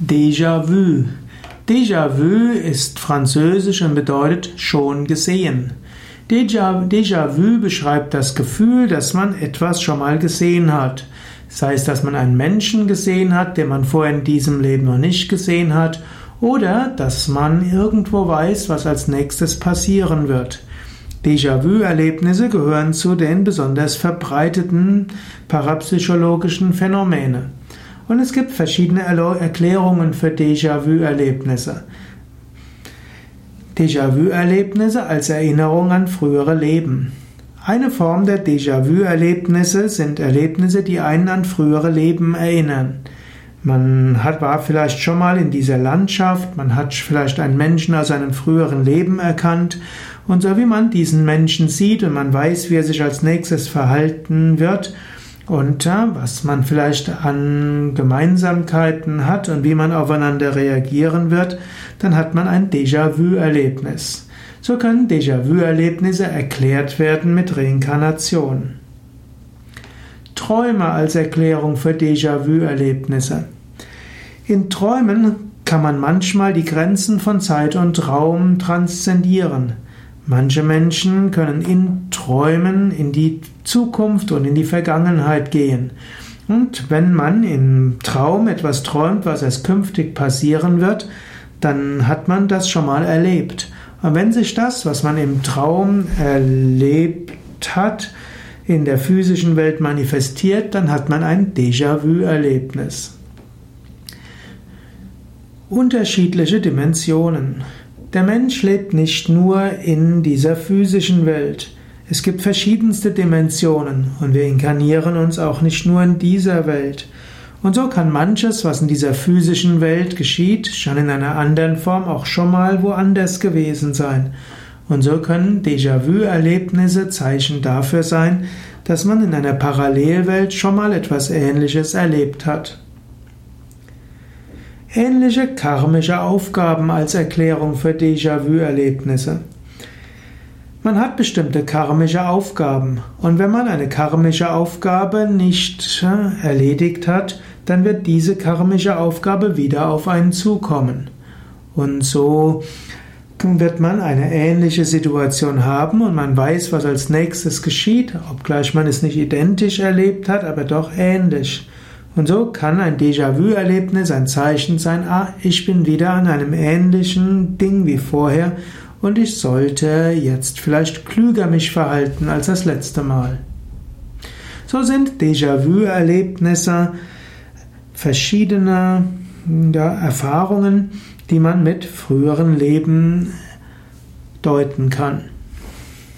Déjà-vu. Déjà-vu ist französisch und bedeutet schon gesehen. Déjà-vu beschreibt das Gefühl, dass man etwas schon mal gesehen hat. Sei es, dass man einen Menschen gesehen hat, den man vorher in diesem Leben noch nicht gesehen hat, oder dass man irgendwo weiß, was als nächstes passieren wird. Déjà-vu-Erlebnisse gehören zu den besonders verbreiteten parapsychologischen Phänomene. Und es gibt verschiedene Erklärungen für Déjà-vu-Erlebnisse. Déjà-vu-Erlebnisse als Erinnerung an frühere Leben. Eine Form der Déjà-vu-Erlebnisse sind Erlebnisse, die einen an frühere Leben erinnern. Man hat, war vielleicht schon mal in dieser Landschaft, man hat vielleicht einen Menschen aus einem früheren Leben erkannt und so wie man diesen Menschen sieht und man weiß, wie er sich als nächstes verhalten wird, und was man vielleicht an Gemeinsamkeiten hat und wie man aufeinander reagieren wird, dann hat man ein Déjà-vu-Erlebnis. So können Déjà-vu-Erlebnisse erklärt werden mit Reinkarnation. Träume als Erklärung für Déjà-vu-Erlebnisse. In Träumen kann man manchmal die Grenzen von Zeit und Raum transzendieren. Manche Menschen können in Träumen in die Zukunft und in die Vergangenheit gehen. Und wenn man im Traum etwas träumt, was erst künftig passieren wird, dann hat man das schon mal erlebt. Und wenn sich das, was man im Traum erlebt hat, in der physischen Welt manifestiert, dann hat man ein Déjà-vu-Erlebnis. Unterschiedliche Dimensionen. Der Mensch lebt nicht nur in dieser physischen Welt. Es gibt verschiedenste Dimensionen und wir inkarnieren uns auch nicht nur in dieser Welt. Und so kann manches, was in dieser physischen Welt geschieht, schon in einer anderen Form auch schon mal woanders gewesen sein. Und so können Déjà-vu-Erlebnisse Zeichen dafür sein, dass man in einer Parallelwelt schon mal etwas Ähnliches erlebt hat. Ähnliche karmische Aufgaben als Erklärung für Déjà-vu-Erlebnisse. Man hat bestimmte karmische Aufgaben und wenn man eine karmische Aufgabe nicht äh, erledigt hat, dann wird diese karmische Aufgabe wieder auf einen zukommen. Und so wird man eine ähnliche Situation haben und man weiß, was als nächstes geschieht, obgleich man es nicht identisch erlebt hat, aber doch ähnlich. Und so kann ein Déjà-vu-Erlebnis ein Zeichen sein, ah, ich bin wieder an einem ähnlichen Ding wie vorher und ich sollte jetzt vielleicht klüger mich verhalten als das letzte Mal. So sind Déjà-vu-Erlebnisse verschiedene ja, Erfahrungen, die man mit früheren Leben deuten kann.